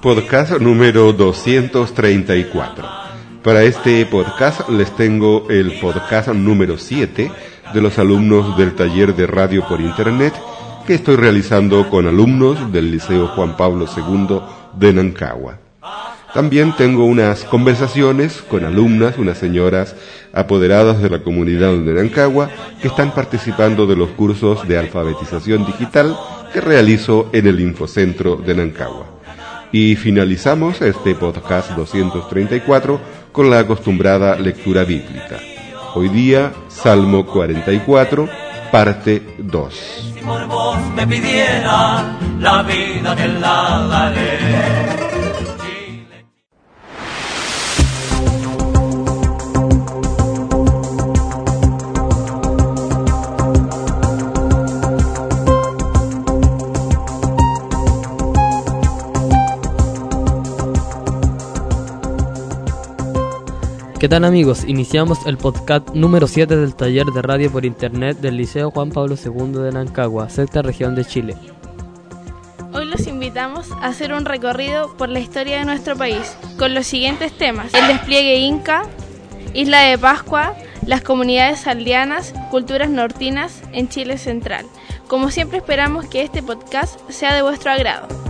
Podcast número 234. Para este podcast les tengo el podcast número 7 de los alumnos del taller de radio por internet que estoy realizando con alumnos del Liceo Juan Pablo II de Nancagua. También tengo unas conversaciones con alumnas, unas señoras apoderadas de la comunidad de Nancagua que están participando de los cursos de alfabetización digital que realizo en el Infocentro de Nancagua. Y finalizamos este podcast 234 con la acostumbrada lectura bíblica. Hoy día, Salmo 44, parte 2. Si por vos me pidiera la vida te la daré. ¿Qué tal amigos? Iniciamos el podcast número 7 del taller de radio por internet del Liceo Juan Pablo II de Nancagua, sexta región de Chile. Hoy los invitamos a hacer un recorrido por la historia de nuestro país con los siguientes temas. El despliegue inca, Isla de Pascua, las comunidades aldeanas, culturas nortinas en Chile Central. Como siempre esperamos que este podcast sea de vuestro agrado.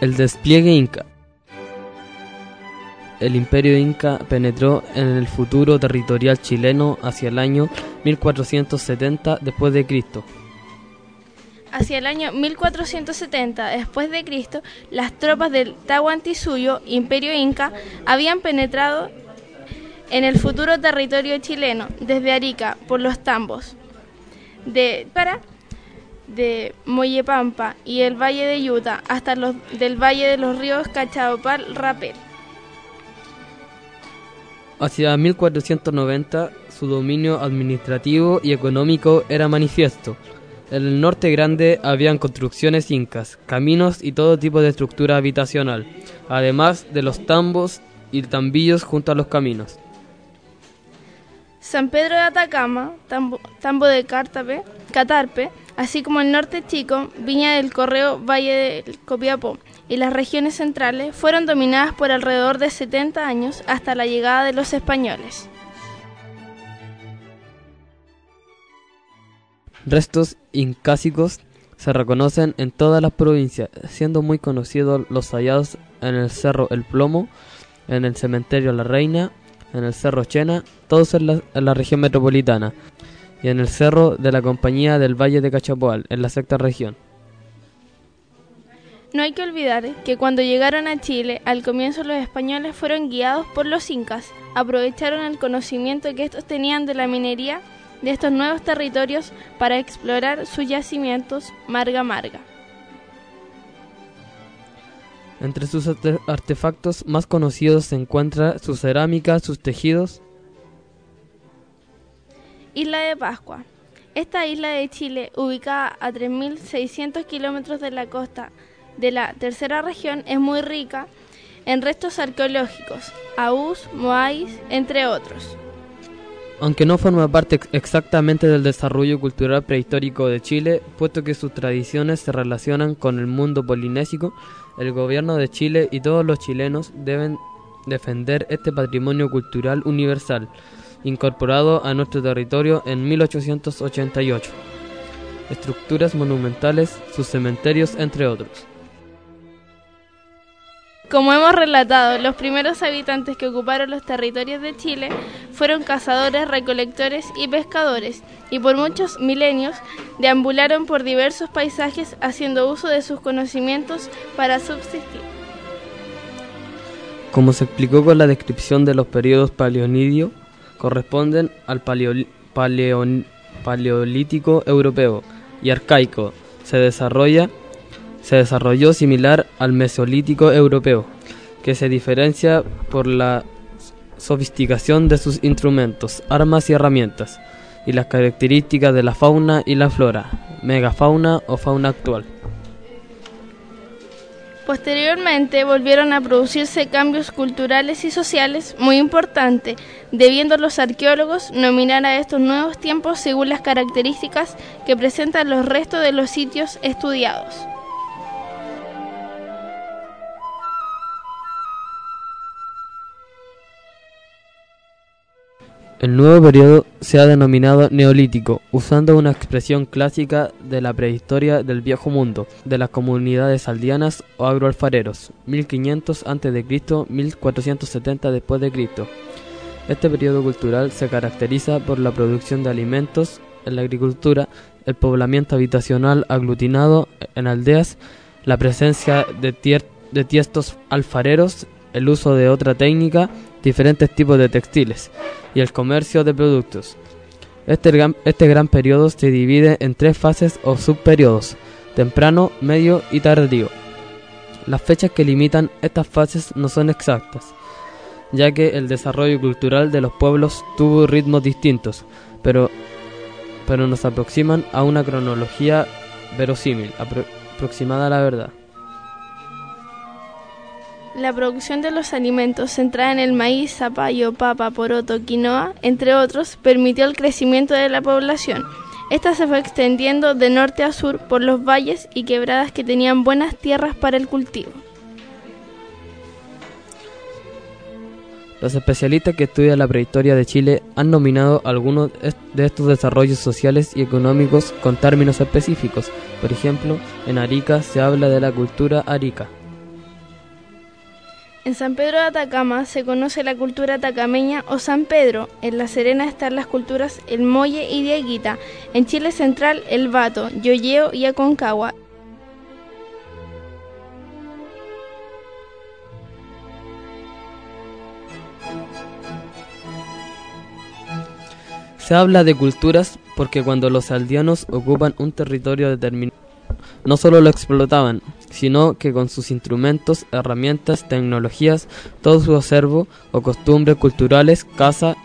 El despliegue inca. El imperio inca penetró en el futuro territorial chileno hacia el año 1470 después de Cristo. Hacia el año 1470 después de Cristo, las tropas del Tahuantinsuyo, Imperio Inca, habían penetrado en el futuro territorio chileno desde Arica por los tambos de para de Moyepampa y el Valle de Utah hasta los del Valle de los Ríos Cachaopal, Rapel. Hacia 1490 su dominio administrativo y económico era manifiesto. En el norte grande habían construcciones incas, caminos y todo tipo de estructura habitacional, además de los tambos y tambillos junto a los caminos. San Pedro de Atacama, Tambo, de Cártape, Catarpe, así como el norte chico, Viña del Correo, Valle del Copiapó y las regiones centrales fueron dominadas por alrededor de 70 años hasta la llegada de los españoles. Restos incásicos se reconocen en todas las provincias, siendo muy conocidos los hallados en el Cerro El Plomo, en el Cementerio La Reina, en el Cerro Chena, todos en la, región metropolitana, y en el Cerro de la Compañía del Valle de Cachapoal, en la sexta región. No hay que olvidar que cuando llegaron a Chile, al comienzo los españoles fueron guiados por los incas, aprovecharon el conocimiento que estos tenían de la minería de estos nuevos territorios para explorar sus yacimientos marga marga. Entre sus arte- artefactos más conocidos se encuentra su cerámica, sus tejidos, Isla de Pascua. Esta isla de Chile, ubicada a 3.600 kilómetros de la costa de la tercera región, es muy rica en restos arqueológicos, aús, moais, entre otros. aunque no forma parte ex- exactamente del desarrollo cultural prehistórico de Chile, puesto que sus tradiciones se relacionan con el mundo polinésico, el gobierno de Chile y todos los chilenos deben defender este patrimonio cultural universal, incorporado a nuestro territorio en 1888. Estructuras monumentales, sus cementerios, entre otros. Como hemos relatado, los primeros habitantes que ocuparon los territorios de Chile fueron cazadores, recolectores y pescadores, y por muchos milenios deambularon por diversos paisajes haciendo uso de sus conocimientos para subsistir. Como se explicó con la descripción de los periodos paleonidio, corresponden al paleolítico europeo y arcaico. Se desarrolla se desarrolló similar al mesolítico europeo, que se diferencia por la sofisticación de sus instrumentos, armas y herramientas, y las características de la fauna y la flora, megafauna o fauna actual. Posteriormente volvieron a producirse cambios culturales y sociales muy importantes, debiendo los arqueólogos nominar a estos nuevos tiempos según las características que presentan los restos de los sitios estudiados. El nuevo periodo se ha denominado Neolítico, usando una expresión clásica de la prehistoria del Viejo Mundo, de las comunidades aldeanas o agroalfareros, 1500 a.C., 1470 después de Cristo. Este periodo cultural se caracteriza por la producción de alimentos en la agricultura, el poblamiento habitacional aglutinado en aldeas, la presencia de, de tiestos alfareros, el uso de otra técnica, diferentes tipos de textiles y el comercio de productos. Este gran, este gran periodo se divide en tres fases o subperiodos, temprano, medio y tardío. Las fechas que limitan estas fases no son exactas, ya que el desarrollo cultural de los pueblos tuvo ritmos distintos, pero, pero nos aproximan a una cronología verosímil, apro- aproximada a la verdad. La producción de los alimentos centrada en el maíz, zapallo, papa, poroto, quinoa, entre otros, permitió el crecimiento de la población. Esta se fue extendiendo de norte a sur por los valles y quebradas que tenían buenas tierras para el cultivo. Los especialistas que estudian la prehistoria de Chile han nominado algunos de estos desarrollos sociales y económicos con términos específicos. Por ejemplo, en Arica se habla de la cultura arica. En San Pedro de Atacama se conoce la cultura atacameña o San Pedro. En La Serena están las culturas El Molle y Dieguita. En Chile Central El Vato, Yoyeo y Aconcagua. Se habla de culturas porque cuando los aldeanos ocupan un territorio determinado, no solo lo explotaban, sino que con sus instrumentos, herramientas, tecnologías, todo su acervo o costumbres culturales, casa,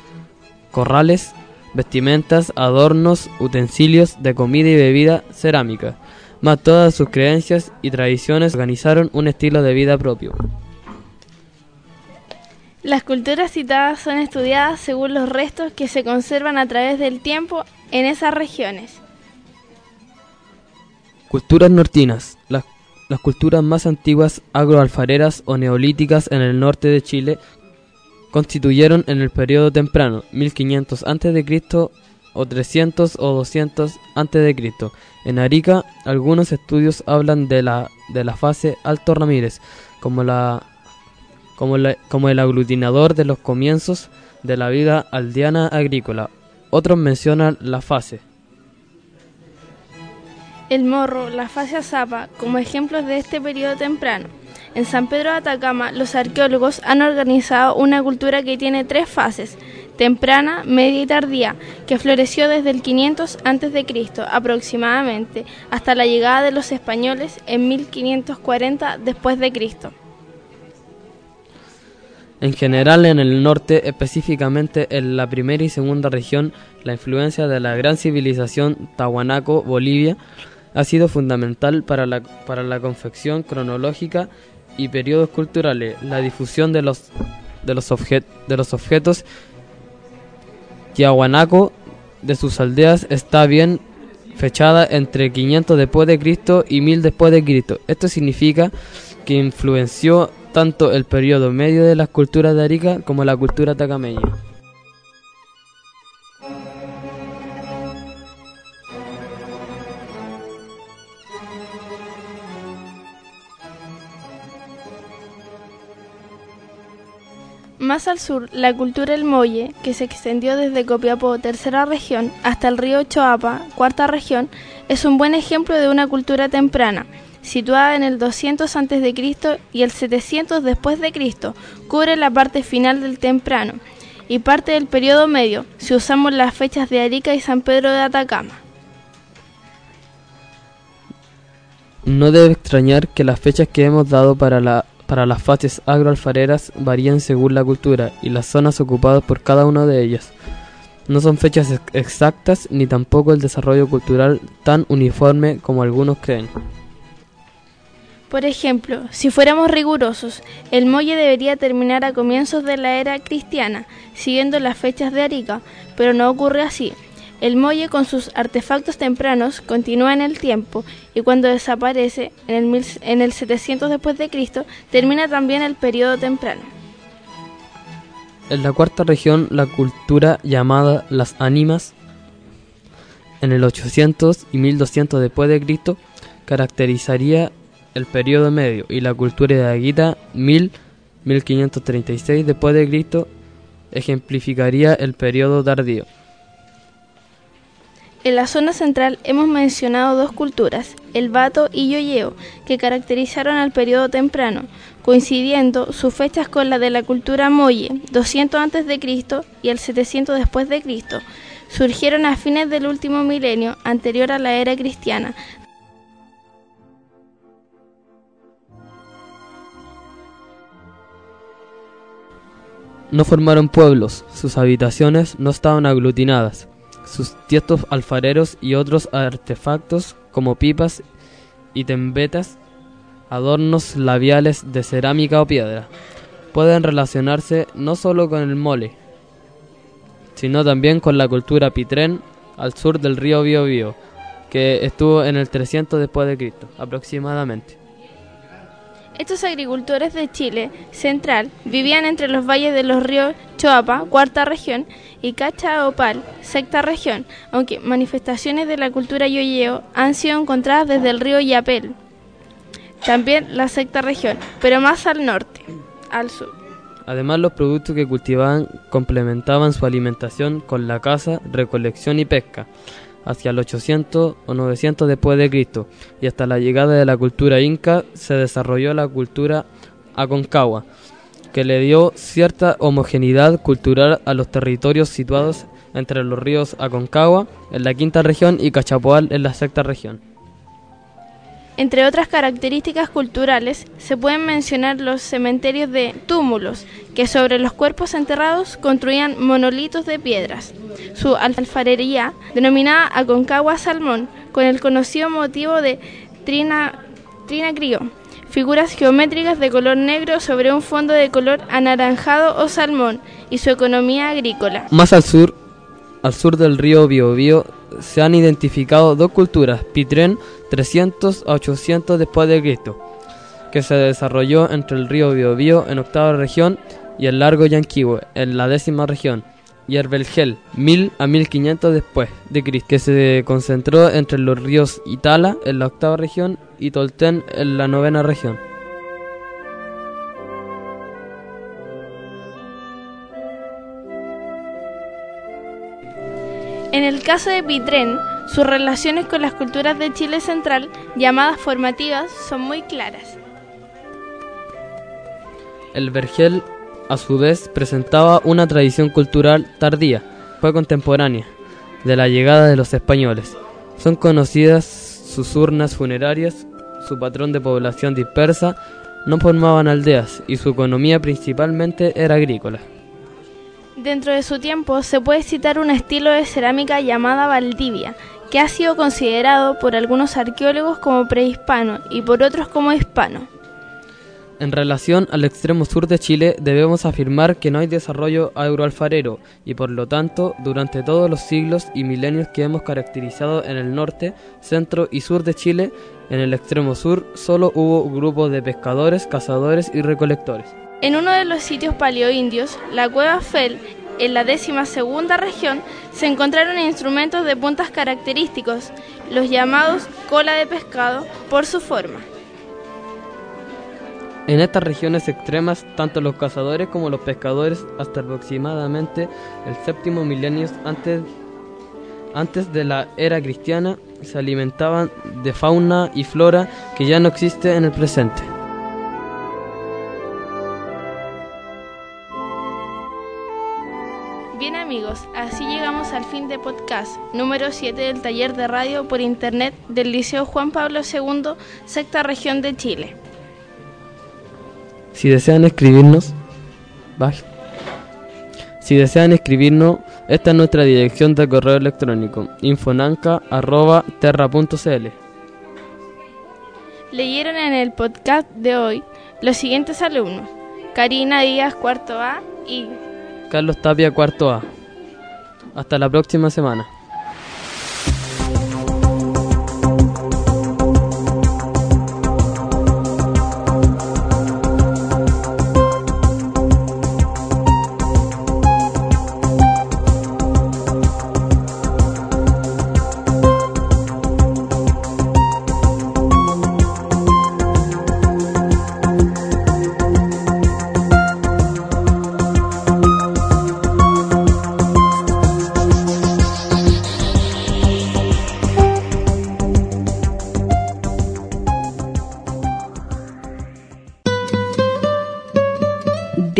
corrales, vestimentas, adornos, utensilios de comida y bebida, cerámica, más todas sus creencias y tradiciones organizaron un estilo de vida propio. Las culturas citadas son estudiadas según los restos que se conservan a través del tiempo en esas regiones. Culturas nortinas. Las, las culturas más antiguas agroalfareras o neolíticas en el norte de Chile constituyeron en el periodo temprano, 1500 a.C. o 300 o 200 a.C. En Arica, algunos estudios hablan de la, de la fase Alto Ramírez como, la, como, la- como el aglutinador de los comienzos de la vida aldeana agrícola. Otros mencionan la fase El morro, la fascia zapa, como ejemplos de este periodo temprano. En San Pedro de Atacama, los arqueólogos han organizado una cultura que tiene tres fases, temprana, media y tardía, que floreció desde el 500 a.C. aproximadamente hasta la llegada de los españoles en 1540 después de Cristo. En general, en el norte, específicamente en la primera y segunda región, la influencia de la gran civilización Tahuanaco-Bolivia ha sido fundamental para la, para la confección cronológica y periodos culturales, la difusión de los, de los, obje- de los objetos Tiahuanaco de sus aldeas está bien fechada entre 500 después de Cristo y 1000 después de Cristo. Esto significa que influenció tanto el periodo medio de las culturas de Arica como la cultura tacameña. Más al sur, la cultura del Molle, que se extendió desde Copiapó, tercera región, hasta el río Choapa, cuarta región, es un buen ejemplo de una cultura temprana. situada en el 200 a.C. y el 700 después de Cristo, cubre la parte final del temprano y parte del periodo medio, si usamos las fechas de Arica y San Pedro de Atacama. No debe extrañar que las fechas que hemos dado para, la, para las fases agroalfareras varían según la cultura y las zonas ocupadas por cada una de ellas. No son fechas ex- exactas ni tampoco el desarrollo cultural tan uniforme como algunos creen. Por ejemplo, si fuéramos rigurosos, el muelle debería terminar a comienzos de la era cristiana, siguiendo las fechas de Arica, pero no ocurre así. El muelle con sus artefactos tempranos continúa en el tiempo y cuando desaparece en el, mil- en el 700 después de Cristo termina también el periodo temprano. En la cuarta región, la cultura llamada las ánimas, en el 800 y 1200 después de Cristo, caracterizaría el periodo medio y la cultura de Aguita 1000 1536 después de Cristo ejemplificaría el periodo tardío. En la zona central hemos mencionado dos culturas, el Bato y Yoyeo, que caracterizaron al periodo temprano, coincidiendo sus fechas con la de la cultura Moye, 200 a.C. y el 700 después de Cristo. Surgieron a fines del último milenio, anterior a la era cristiana, No formaron pueblos, sus habitaciones no estaban aglutinadas. Sus tiestos alfareros y otros artefactos como pipas y tembetas, adornos labiales de cerámica o piedra, pueden relacionarse no solo con el mole, sino también con la cultura pitrén al sur del río Biobío, que estuvo en el 300 después de Cristo, aproximadamente. Estos agricultores de Chile central vivían entre los valles de los ríos Choapa, cuarta región, y Cachaopal, sexta región, aunque manifestaciones de la cultura yoyeo han sido encontradas desde el río Yapel, también la sexta región, pero más al norte, al sur. Además, los productos que cultivaban complementaban su alimentación con la caza, recolección y pesca, hacia el 800 o 900 después de Cristo, y hasta la llegada de la cultura inca se desarrolló la cultura aconcagua, que le dio cierta homogeneidad cultural a los territorios situados entre los ríos Aconcagua en la quinta región y Cachapoal en la sexta región. Entre otras características culturales, se pueden mencionar los cementerios de túmulos, que sobre los cuerpos enterrados construían monolitos de piedras. Su alfarería, denominada Aconcagua Salmón, con el conocido motivo de trina, trinacrio, figuras geométricas de color negro sobre un fondo de color anaranjado o salmón, y su economía agrícola. Más al sur, al sur del río Biobío, se han identificado dos culturas, Pitrén 300 a 800 después de Cristo, que se desarrolló entre el río Biobío en octava región y el largo Yanquihue en la décima región, y Herbelgel 1000 a 1500 después de Cristo, que se concentró entre los ríos Itala en la octava región y Tolten en la novena región. Caso de Pitrén, sus relaciones con las culturas de Chile Central, llamadas formativas, son muy claras. El vergel, a su vez, presentaba una tradición cultural tardía, fue contemporánea, de la llegada de los españoles. Son conocidas sus urnas funerarias, su patrón de población dispersa, no formaban aldeas y su economía principalmente era agrícola. Dentro de su tiempo se puede citar un estilo de cerámica llamada Valdivia, que ha sido considerado por algunos arqueólogos como prehispano y por otros como hispano. En relación al extremo sur de Chile, debemos afirmar que no hay desarrollo agroalfarero y por lo tanto, durante todos los siglos y milenios que hemos caracterizado en el norte, centro y sur de Chile, en el extremo sur solo hubo grupos de pescadores, cazadores y recolectores. En uno de los sitios paleoindios, la cueva Fel, en la décima segunda región, se encontraron instrumentos de puntas característicos, los llamados cola de pescado, por su forma. En estas regiones extremas, tanto los cazadores como los pescadores, hasta aproximadamente el séptimo milenio antes, antes de la era cristiana, se alimentaban de fauna y flora que ya no existe en el presente. Bien amigos, así llegamos al fin de podcast número 7 del taller de radio por internet del Liceo Juan Pablo II, sexta región de Chile. Si desean escribirnos. Si desean escribirnos, esta es nuestra dirección de correo electrónico infonanca.terra.cl. Leyeron en el podcast de hoy los siguientes alumnos: Karina Díaz, cuarto A y Carlos Tapia, cuarto A. Hasta la próxima semana.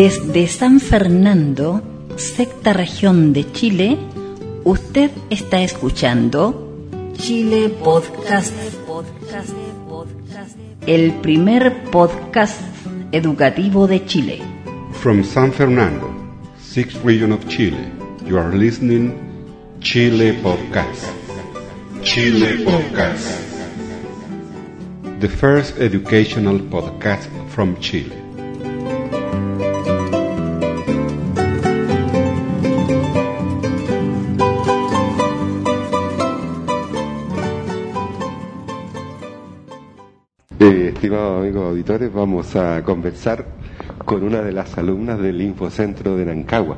Desde San Fernando, sexta región de Chile, usted está escuchando Chile Podcast, el primer podcast educativo de Chile. From San Fernando, sixth region of Chile, you are listening Chile Podcast. Chile Podcast. The first educational podcast from Chile. Estimados amigos auditores, vamos a conversar con una de las alumnas del Infocentro de Nancagua.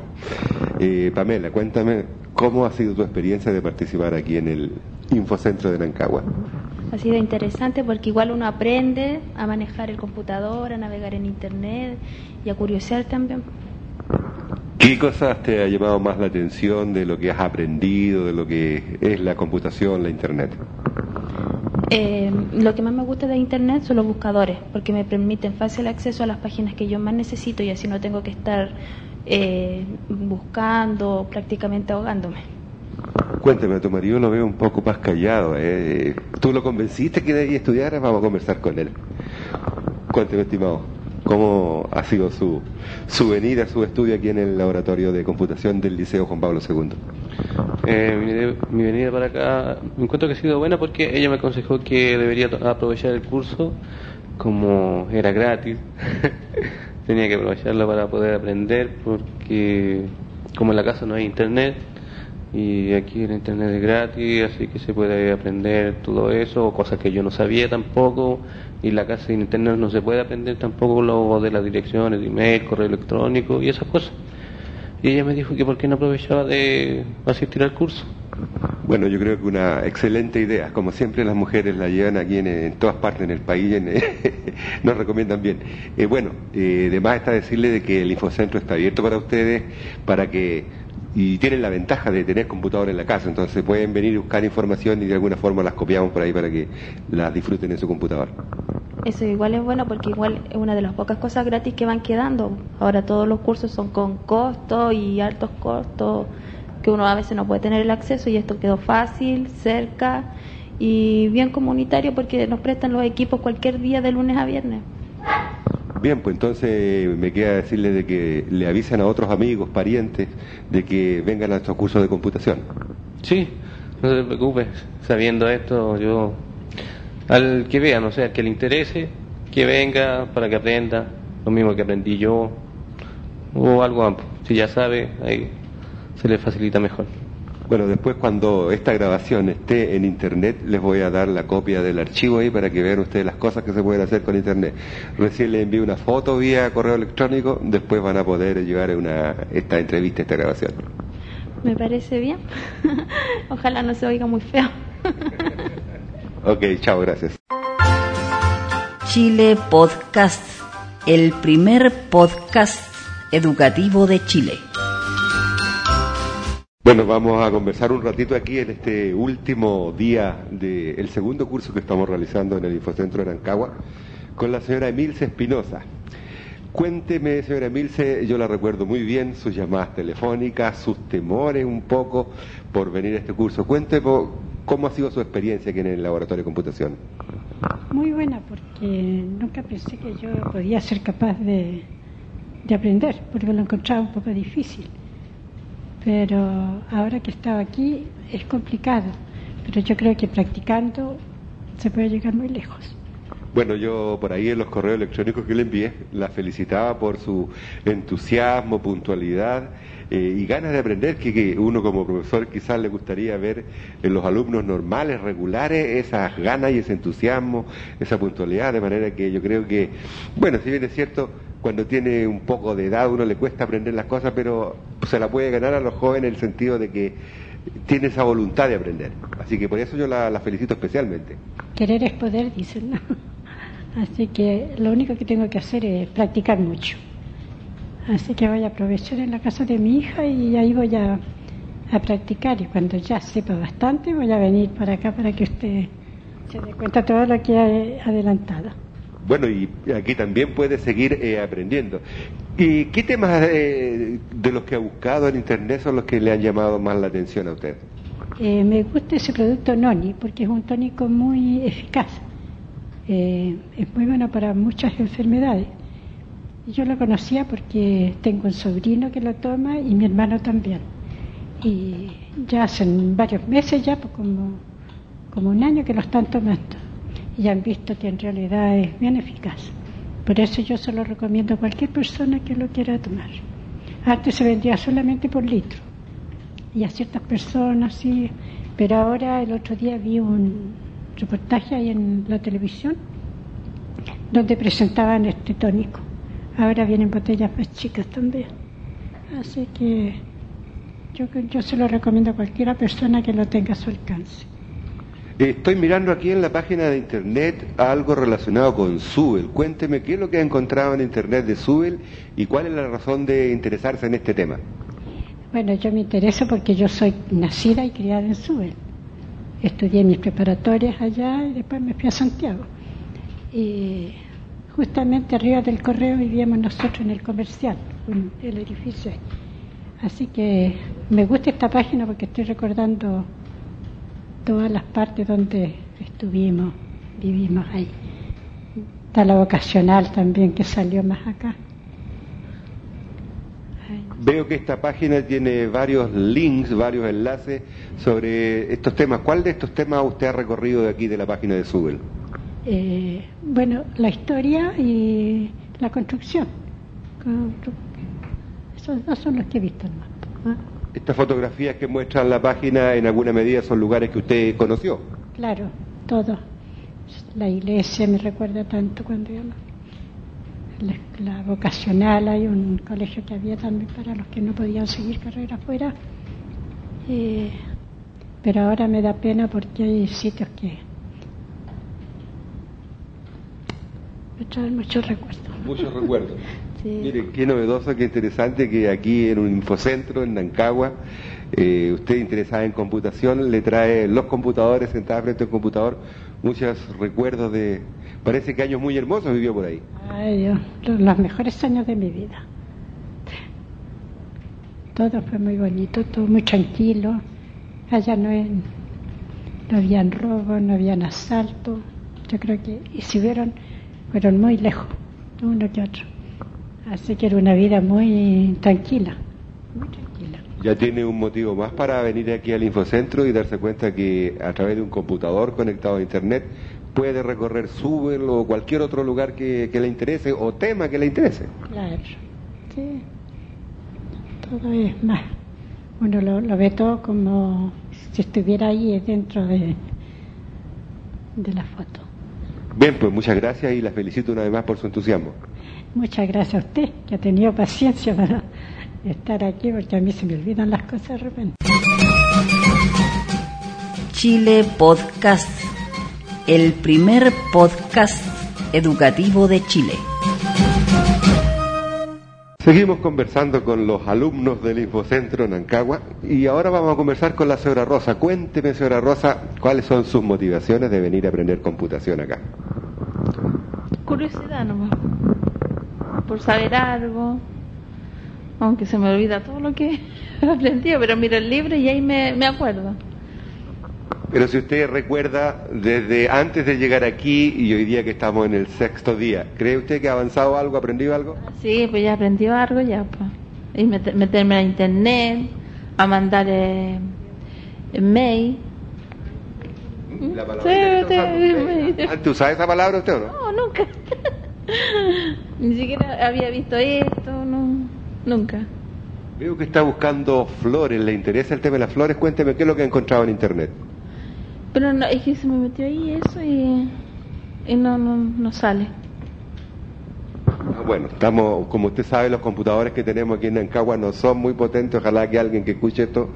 Eh, Pamela, cuéntame cómo ha sido tu experiencia de participar aquí en el Infocentro de Nancagua. Ha sido interesante porque igual uno aprende a manejar el computador, a navegar en internet y a curiosear también. ¿Qué cosas te ha llamado más la atención de lo que has aprendido, de lo que es la computación, la internet? Eh, lo que más me gusta de internet son los buscadores porque me permiten fácil acceso a las páginas que yo más necesito y así no tengo que estar eh, buscando, prácticamente ahogándome. Cuéntame, a tu marido lo veo un poco más callado. ¿eh? ¿Tú lo convenciste que debía estudiar? Vamos a conversar con él. Cuéntame, estimado, ¿cómo ha sido su, su venida, su estudio aquí en el laboratorio de computación del Liceo Juan Pablo II? Eh, mi, mi venida para acá me encuentro que ha sido buena porque ella me aconsejó que debería aprovechar el curso como era gratis. Tenía que aprovecharlo para poder aprender porque como en la casa no hay internet y aquí el internet es gratis, así que se puede aprender todo eso, cosas que yo no sabía tampoco y la casa sin internet no se puede aprender tampoco lo de las direcciones de email, correo electrónico y esas cosas. Y ella me dijo que por qué no aprovechaba de asistir al curso. Bueno, yo creo que una excelente idea. Como siempre, las mujeres la llevan aquí en, en todas partes en el país, en- nos recomiendan bien. Eh, bueno, eh, además está decirle de que el Infocentro está abierto para ustedes, para que y tienen la ventaja de tener computador en la casa, entonces pueden venir y buscar información y de alguna forma las copiamos por ahí para que las disfruten en su computador. Eso igual es bueno porque igual es una de las pocas cosas gratis que van quedando. Ahora todos los cursos son con costo y altos costos que uno a veces no puede tener el acceso y esto quedó fácil, cerca y bien comunitario porque nos prestan los equipos cualquier día de lunes a viernes. Bien, pues entonces me queda decirle de que le avisen a otros amigos, parientes, de que vengan a estos cursos de computación. Sí, no se preocupe, sabiendo esto, yo, al que vea, no sé, al que le interese, que venga para que aprenda, lo mismo que aprendí yo, o algo amplio. Si ya sabe, ahí se le facilita mejor. Bueno, después cuando esta grabación esté en internet, les voy a dar la copia del archivo ahí para que vean ustedes las cosas que se pueden hacer con internet. Recién les envío una foto vía correo electrónico, después van a poder llevar una, esta entrevista, esta grabación. Me parece bien. Ojalá no se oiga muy feo. Ok, chao, gracias. Chile Podcast, el primer podcast educativo de Chile. Bueno, vamos a conversar un ratito aquí en este último día del segundo curso que estamos realizando en el Infocentro de Arancagua con la señora Emilce Espinosa. Cuénteme, señora Emilce, yo la recuerdo muy bien, sus llamadas telefónicas, sus temores un poco por venir a este curso. Cuénteme cómo ha sido su experiencia aquí en el Laboratorio de Computación. Muy buena, porque nunca pensé que yo podía ser capaz de, de aprender, porque lo encontraba un poco difícil pero ahora que estaba aquí es complicado, pero yo creo que practicando se puede llegar muy lejos. Bueno, yo por ahí en los correos electrónicos que le envié la felicitaba por su entusiasmo, puntualidad eh, y ganas de aprender que, uno como profesor quizás le gustaría ver en los alumnos normales, regulares, esas ganas y ese entusiasmo, esa puntualidad, de manera que yo creo que, bueno, si bien es cierto, cuando tiene un poco de edad uno le cuesta aprender las cosas, pero se la puede ganar a los jóvenes en el sentido de que tiene esa voluntad de aprender. Así que por eso yo la, felicito especialmente. Querer es poder, dicen. ¿no? Así que lo único que tengo que hacer es practicar mucho. Así que voy a aprovechar en la casa de mi hija y ahí voy a, a practicar. Y cuando ya sepa bastante, voy a venir para acá para que usted se dé cuenta de todo lo que ha adelantado. Bueno, y aquí también puede seguir eh, aprendiendo. ¿Y qué temas eh, de los que ha buscado en Internet son los que le han llamado más la atención a usted? Eh, me gusta ese producto Noni porque es un tónico muy eficaz. es muy bueno para muchas enfermedades. Yo lo conocía porque tengo un sobrino que lo toma y mi hermano también. Y ya hace varios meses, ya pues como, como un año que lo están tomando y han visto que en realidad es bien eficaz. Por eso yo se lo recomiendo a cualquier persona que lo quiera tomar. Antes se vendía solamente por litro y a ciertas personas sí, pero ahora el otro día vi un reportaje ahí en la televisión donde presentaban este tónico. Ahora vienen botellas más chicas también. Así que yo, yo se lo recomiendo a cualquiera persona que lo tenga a su alcance. Estoy mirando aquí en la página de internet algo relacionado con Subel. Cuénteme qué es lo que ha encontrado en internet de Subel y cuál es la razón de interesarse en este tema. Bueno, yo me intereso porque yo soy nacida y criada en Subel. Estudié mis preparatorias allá y después me fui a Santiago. Y justamente arriba del correo vivíamos nosotros en el comercial, el edificio. Así que me gusta esta página porque estoy recordando todas las partes donde estuvimos, vivimos ahí. Está la vocacional también que salió más acá. Veo que esta página tiene varios links, varios enlaces sobre estos temas. ¿Cuál de estos temas usted ha recorrido de aquí de la página de Subel? Eh, bueno, la historia y la construcción. Esos dos son los que he visto más. Estas fotografías que muestran la página en alguna medida son lugares que usted conoció. Claro, todo. La iglesia me recuerda tanto cuando yo la, vocacional, hay un colegio que había también para los que no podían seguir carrera afuera. Eh, pero ahora me da pena porque hay sitios que me traen muchos recuerdos. Muchos recuerdos. Mire, qué novedoso, qué interesante que aquí en un infocentro, en Nancagua, eh, usted interesada en computación, le trae los computadores sentados frente al computador, muchos recuerdos de... Parece que años muy hermosos vivió por ahí. Ay, Dios, los mejores años de mi vida. Todo fue muy bonito, todo muy tranquilo. Allá no, no habían robos, no habían asalto. Yo creo que, y si vieron, fueron muy lejos, uno que otro. Así que era una vida muy tranquila, muy tranquila. Ya tiene un motivo más para venir aquí al Infocentro y darse cuenta que a través de un computador conectado a Internet puede recorrer Subel o cualquier otro lugar que, le interese o tema que le interese. Claro, sí. Todo es más. Uno lo, ve todo como si estuviera ahí dentro de, de la foto. Bien, pues muchas gracias y la felicito una vez más por su entusiasmo. Muchas gracias a usted, que ha tenido paciencia para estar aquí, porque a mí se me olvidan las cosas de repente. Chile Podcast, el primer podcast educativo de Chile. Seguimos conversando con los alumnos del Infocentro Nancagua y ahora vamos a conversar con la señora Rosa. Cuénteme, señora Rosa, cuáles son sus motivaciones de venir a aprender computación acá. Curiosidad nomás. Por saber algo. Aunque se me olvida todo lo que he aprendido, pero miro el libro y ahí me, me acuerdo. Pero si usted recuerda, desde antes de llegar aquí y hoy día que estamos en el sexto día, ¿cree usted que ha avanzado algo, aprendido algo? Sí, pues ya aprendí algo ya, pues. Y met- meterme a internet, a mandar eh, mail. La Sí, palabra que está sí, usando usted. sí. ¿Antes usaba esa palabra usted o no? No, nunca. Ni siquiera había visto esto, no, nunca. Veo que está buscando flores, ¿le interesa el tema de las flores? Cuénteme qué es lo que ha encontrado en internet. Pero no, es que se me metió ahí eso y, y no, no, no sale. Ah, Bueno, estamos, como usted sabe, los computadores que tenemos aquí en Nancagua no son muy potentes. Ojalá que alguien que escuche esto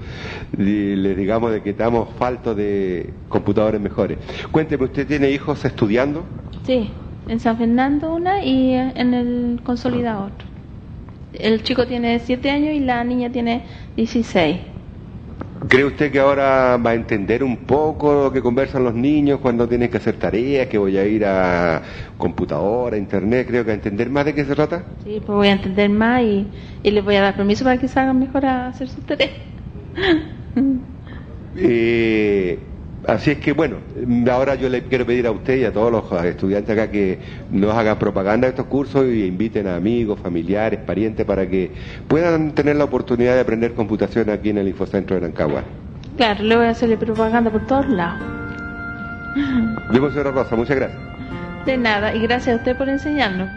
le digamos de que estamos faltos de computadores mejores. Cuénteme, ¿usted tiene hijos estudiando? Sí, en San Fernando una y en el Consolidado otro. El chico tiene 7 años y la niña tiene 16. ¿Cree usted que ahora va a entender un poco lo que conversan los niños cuando tienen que hacer tareas, que voy a ir a computadora, internet? Creo que a entender más de qué se trata. Sí, pues voy a entender más y, y les voy a dar permiso para que salgan mejor a hacer sus tareas. Eh, así es que bueno, ahora yo le quiero pedir a usted y a todos los estudiantes acá que nos hagan propaganda de estos cursos y inviten a amigos, familiares, parientes para que puedan tener la oportunidad de aprender computación aquí en el Infocentro de Rancagua. Claro, le voy a hacerle propaganda por todos lados. Vemos, señora Rosa, muchas gracias. De nada, y gracias a usted por enseñarnos.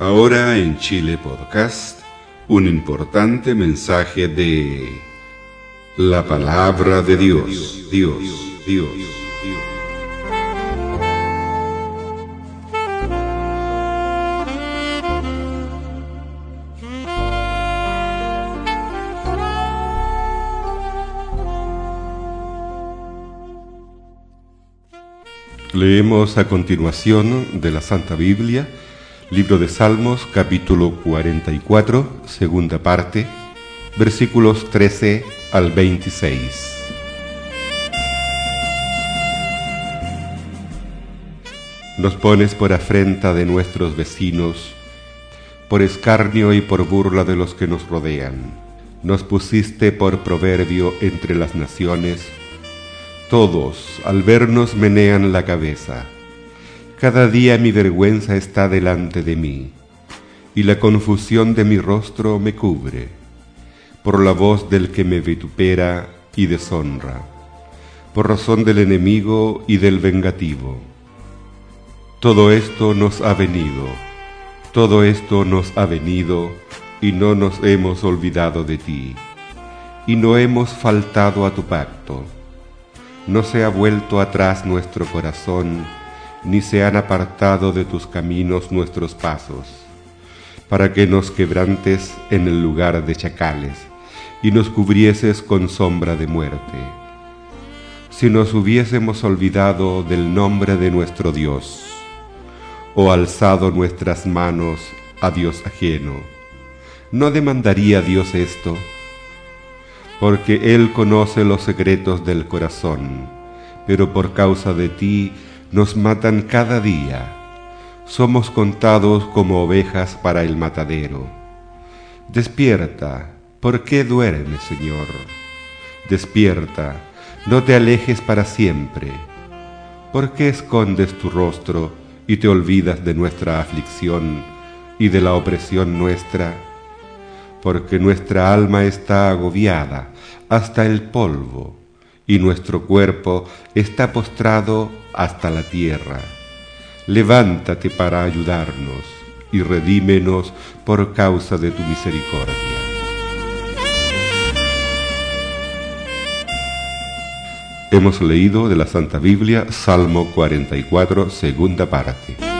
Ahora en Chile Podcast, un importante mensaje de la palabra de Dios, Dios, Dios. Leemos a continuación de la Santa Biblia, libro de Salmos, capítulo 44, segunda parte, versículos 13 al 26. Nos pones por afrenta de nuestros vecinos, por escarnio y por burla de los que nos rodean. Nos pusiste por proverbio entre las naciones. Todos, al vernos, menean la cabeza. Cada día mi vergüenza está delante de mí, y la confusión de mi rostro me cubre, por la voz del que me vitupera y deshonra, por razón del enemigo y del vengativo. Todo esto nos ha venido, todo esto nos ha venido, y no nos hemos olvidado de ti, y no hemos faltado a tu pacto. No se ha vuelto atrás nuestro corazón, ni se han apartado de tus caminos nuestros pasos, para que nos quebrantes en el lugar de chacales y nos cubrieses con sombra de muerte. Si nos hubiésemos olvidado del nombre de nuestro Dios, o alzado nuestras manos a Dios ajeno, ¿no demandaría Dios esto? Porque Él conoce los secretos del corazón, pero por causa de ti, nos matan cada día. Somos contados como ovejas para el matadero. Despierta, ¿por qué duermes, Señor? Despierta, no te alejes para siempre. ¿Por qué escondes tu rostro y te olvidas de nuestra aflicción y de la opresión nuestra? Porque nuestra alma está agobiada hasta el polvo y nuestro cuerpo está postrado hasta la tierra. Levántate para ayudarnos y redímenos por causa de tu misericordia. Hemos leído de la Santa Biblia Salmo 44, segunda parte.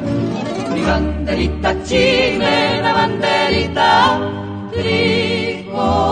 banderita chilena, banderita tricolor.